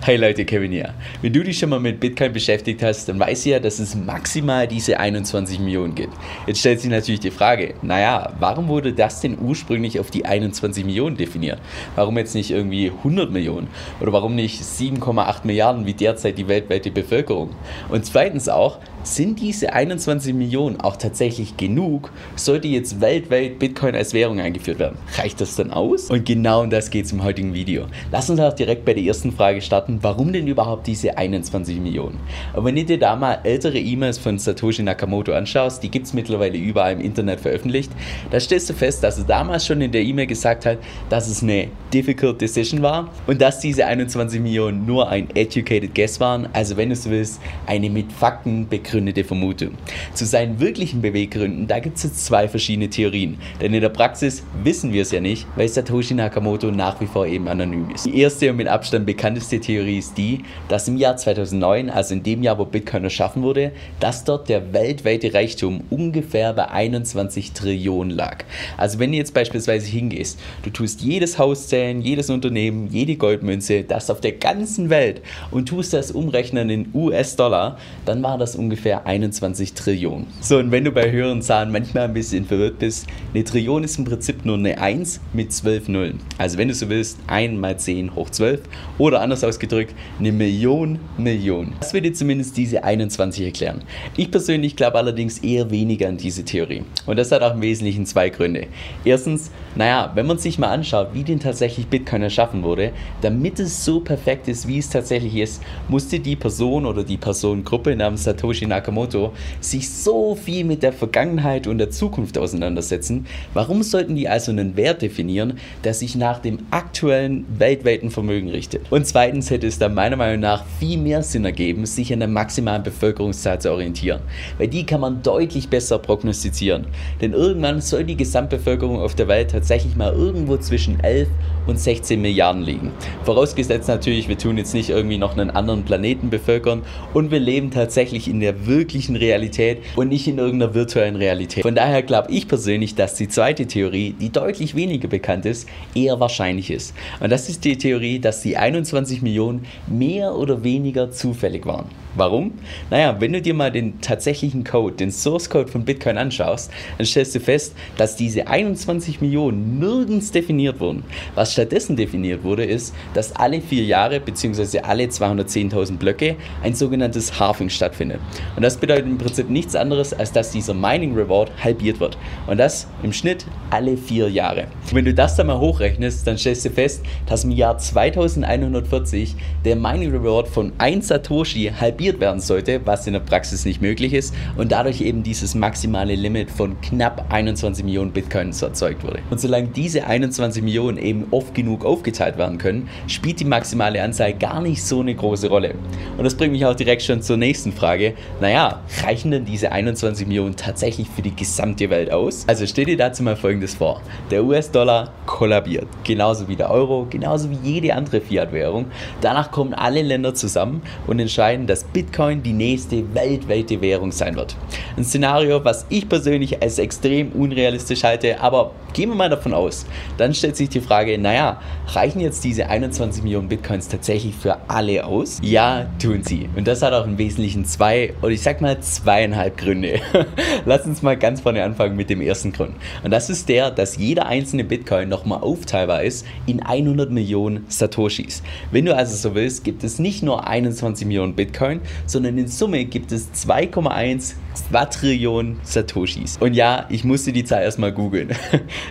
Hey Leute, Kevin hier. Wenn du dich schon mal mit Bitcoin beschäftigt hast, dann weißt du ja, dass es maximal diese 21 Millionen gibt. Jetzt stellt sich natürlich die Frage, naja, warum wurde das denn ursprünglich auf die 21 Millionen definiert? Warum jetzt nicht irgendwie 100 Millionen? Oder warum nicht 7,8 Milliarden wie derzeit die weltweite Bevölkerung? Und zweitens auch, sind diese 21 Millionen auch tatsächlich genug? Sollte jetzt weltweit Bitcoin als Währung eingeführt werden? Reicht das dann aus? Und genau um das geht es im heutigen Video. Lass uns auch direkt bei der ersten Frage starten. Warum denn überhaupt diese 21 Millionen? Und wenn du dir da mal ältere E-Mails von Satoshi Nakamoto anschaust, die gibt es mittlerweile überall im Internet veröffentlicht, da stellst du fest, dass er damals schon in der E-Mail gesagt hat, dass es eine difficult decision war und dass diese 21 Millionen nur ein educated guess waren, also wenn du es willst, eine mit Fakten begründete begründete Vermutung. Zu seinen wirklichen Beweggründen, da gibt es jetzt zwei verschiedene Theorien. Denn in der Praxis wissen wir es ja nicht, weil Satoshi Nakamoto nach wie vor eben anonym ist. Die erste und mit Abstand bekannteste Theorie ist die, dass im Jahr 2009, also in dem Jahr, wo Bitcoin erschaffen wurde, dass dort der weltweite Reichtum ungefähr bei 21 Trillionen lag. Also wenn du jetzt beispielsweise hingehst, du tust jedes Haus zählen, jedes Unternehmen, jede Goldmünze, das auf der ganzen Welt und tust das umrechnen in US-Dollar, dann war das ungefähr ungefähr 21 Trillionen. So, und wenn du bei höheren Zahlen manchmal ein bisschen verwirrt bist, eine Trillion ist im Prinzip nur eine 1 mit 12 Nullen. Also wenn du so willst, 1 mal 10 hoch 12 oder anders ausgedrückt, eine Million Million. Das würde zumindest diese 21 erklären. Ich persönlich glaube allerdings eher weniger an diese Theorie. Und das hat auch im Wesentlichen zwei Gründe. Erstens, naja, wenn man sich mal anschaut, wie denn tatsächlich Bitcoin erschaffen wurde, damit es so perfekt ist, wie es tatsächlich ist, musste die Person oder die Personengruppe namens Satoshi Nakamoto sich so viel mit der Vergangenheit und der Zukunft auseinandersetzen, warum sollten die also einen Wert definieren, der sich nach dem aktuellen weltweiten Vermögen richtet? Und zweitens hätte es da meiner Meinung nach viel mehr Sinn ergeben, sich an der maximalen Bevölkerungszahl zu orientieren, weil die kann man deutlich besser prognostizieren. Denn irgendwann soll die Gesamtbevölkerung auf der Welt tatsächlich mal irgendwo zwischen 11 und 16 Milliarden liegen. Vorausgesetzt natürlich, wir tun jetzt nicht irgendwie noch einen anderen Planeten bevölkern und wir leben tatsächlich in der wirklichen Realität und nicht in irgendeiner virtuellen Realität. Von daher glaube ich persönlich, dass die zweite Theorie, die deutlich weniger bekannt ist, eher wahrscheinlich ist. Und das ist die Theorie, dass die 21 Millionen mehr oder weniger zufällig waren. Warum? Naja, wenn du dir mal den tatsächlichen Code, den Source Code von Bitcoin anschaust, dann stellst du fest, dass diese 21 Millionen nirgends definiert wurden. Was stattdessen definiert wurde, ist, dass alle vier Jahre bzw. alle 210.000 Blöcke ein sogenanntes Halving stattfindet. Und das bedeutet im Prinzip nichts anderes, als dass dieser Mining Reward halbiert wird. Und das im Schnitt alle vier Jahre. Und wenn du das dann mal hochrechnest, dann stellst du fest, dass im Jahr 2140 der Mining Reward von 1 Satoshi halbiert halbiert werden sollte, was in der Praxis nicht möglich ist und dadurch eben dieses maximale Limit von knapp 21 Millionen Bitcoins erzeugt wurde. Und solange diese 21 Millionen eben oft genug aufgeteilt werden können, spielt die maximale Anzahl gar nicht so eine große Rolle. Und das bringt mich auch direkt schon zur nächsten Frage. Naja, reichen denn diese 21 Millionen tatsächlich für die gesamte Welt aus? Also stell dir dazu mal folgendes vor. Der US-Dollar kollabiert, genauso wie der Euro, genauso wie jede andere Fiat-Währung. Danach kommen alle Länder zusammen und entscheiden, dass Bitcoin die nächste weltweite Währung sein wird. Ein Szenario, was ich persönlich als extrem unrealistisch halte, aber gehen wir mal davon aus. Dann stellt sich die Frage, naja, reichen jetzt diese 21 Millionen Bitcoins tatsächlich für alle aus? Ja, tun sie. Und das hat auch im Wesentlichen zwei, oder ich sag mal zweieinhalb Gründe. Lass uns mal ganz vorne anfangen mit dem ersten Grund. Und das ist der, dass jeder einzelne Bitcoin nochmal aufteilbar ist in 100 Millionen Satoshis. Wenn du also so willst, gibt es nicht nur 21 Millionen Bitcoin, sondern in Summe gibt es 2,1 Quadrillionen Satoshis. Und ja, ich musste die Zahl erstmal googeln.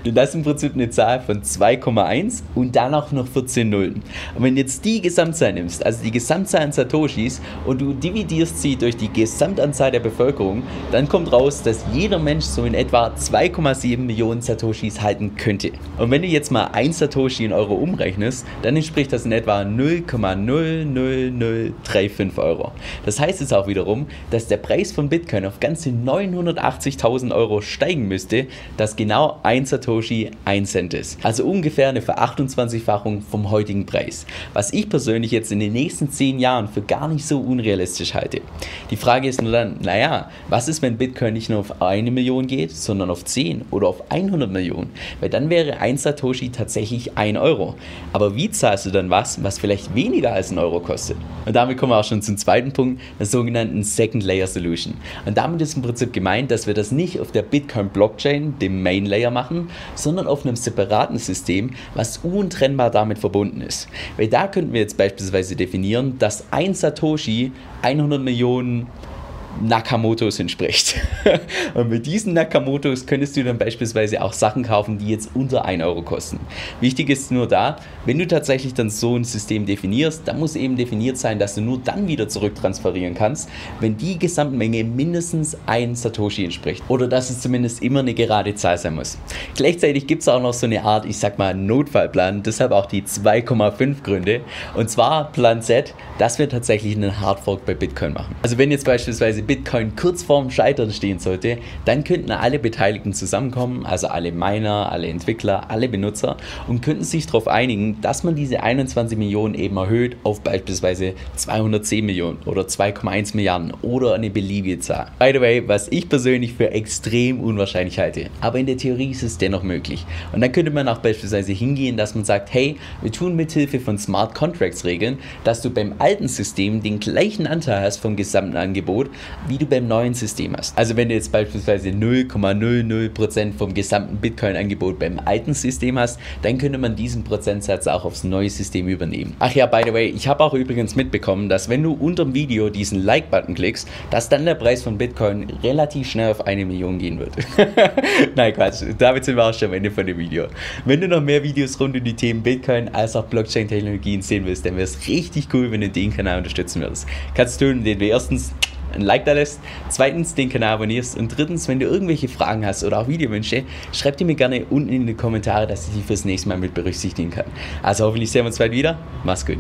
Das ist im Prinzip eine Zahl von 2,1 und dann auch noch 14 Nullen. Und wenn du jetzt die Gesamtzahl nimmst, also die Gesamtzahl an Satoshis, und du dividierst sie durch die Gesamtanzahl der Bevölkerung, dann kommt raus, dass jeder Mensch so in etwa 2,7 Millionen Satoshis halten könnte. Und wenn du jetzt mal 1 Satoshi in Euro umrechnest, dann entspricht das in etwa 0,00035 Euro. Das heißt jetzt auch wiederum, dass der Preis von Bitcoin auf ganze 980.000 Euro steigen müsste, dass genau ein Satoshi ein Cent ist. Also ungefähr eine Ver-28-fachung vom heutigen Preis. Was ich persönlich jetzt in den nächsten 10 Jahren für gar nicht so unrealistisch halte. Die Frage ist nur dann, naja, was ist, wenn Bitcoin nicht nur auf eine Million geht, sondern auf 10 oder auf 100 Millionen? Weil dann wäre ein Satoshi tatsächlich ein Euro. Aber wie zahlst du dann was, was vielleicht weniger als ein Euro kostet? Und damit kommen wir auch schon zum zweiten Punkt, der sogenannten Second Layer Solution. Und damit ist im Prinzip gemeint, dass wir das nicht auf der Bitcoin Blockchain, dem Main Layer machen, sondern auf einem separaten System, was untrennbar damit verbunden ist. Weil da könnten wir jetzt beispielsweise definieren, dass ein Satoshi 100 Millionen Nakamotos entspricht. und mit diesen Nakamotos könntest du dann beispielsweise auch Sachen kaufen, die jetzt unter 1 Euro kosten. Wichtig ist nur da, wenn du tatsächlich dann so ein System definierst, dann muss eben definiert sein, dass du nur dann wieder zurücktransferieren kannst, wenn die Gesamtmenge mindestens 1 Satoshi entspricht. Oder dass es zumindest immer eine gerade Zahl sein muss. Gleichzeitig gibt es auch noch so eine Art, ich sag mal, Notfallplan, deshalb auch die 2,5 Gründe. Und zwar Plan Z, dass wir tatsächlich einen Hardfork bei Bitcoin machen. Also wenn jetzt beispielsweise Bitcoin kurz vorm Scheitern stehen sollte, dann könnten alle Beteiligten zusammenkommen, also alle Miner, alle Entwickler, alle Benutzer und könnten sich darauf einigen, dass man diese 21 Millionen eben erhöht auf beispielsweise 210 Millionen oder 2,1 Milliarden oder eine beliebige Zahl. By the way, was ich persönlich für extrem unwahrscheinlich halte, aber in der Theorie ist es dennoch möglich. Und dann könnte man auch beispielsweise hingehen, dass man sagt, hey, wir tun mithilfe von Smart Contracts Regeln, dass du beim alten System den gleichen Anteil hast vom gesamten Angebot, wie du beim neuen System hast. Also wenn du jetzt beispielsweise 0,00% vom gesamten Bitcoin-Angebot beim alten System hast, dann könnte man diesen Prozentsatz auch aufs neue System übernehmen. Ach ja, by the way, ich habe auch übrigens mitbekommen, dass wenn du unter dem Video diesen Like-Button klickst, dass dann der Preis von Bitcoin relativ schnell auf eine Million gehen wird. Nein, Quatsch. Damit sind wir auch schon am Ende von dem Video. Wenn du noch mehr Videos rund um die Themen Bitcoin als auch Blockchain-Technologien sehen willst, dann wäre es richtig cool, wenn du den Kanal unterstützen würdest. Kannst du tun, indem du erstens ein Like da lässt, zweitens den Kanal abonnierst und drittens, wenn du irgendwelche Fragen hast oder auch Videowünsche, schreib die mir gerne unten in die Kommentare, dass ich die fürs nächste Mal mit berücksichtigen kann. Also hoffentlich sehen wir uns bald wieder. Mach's gut.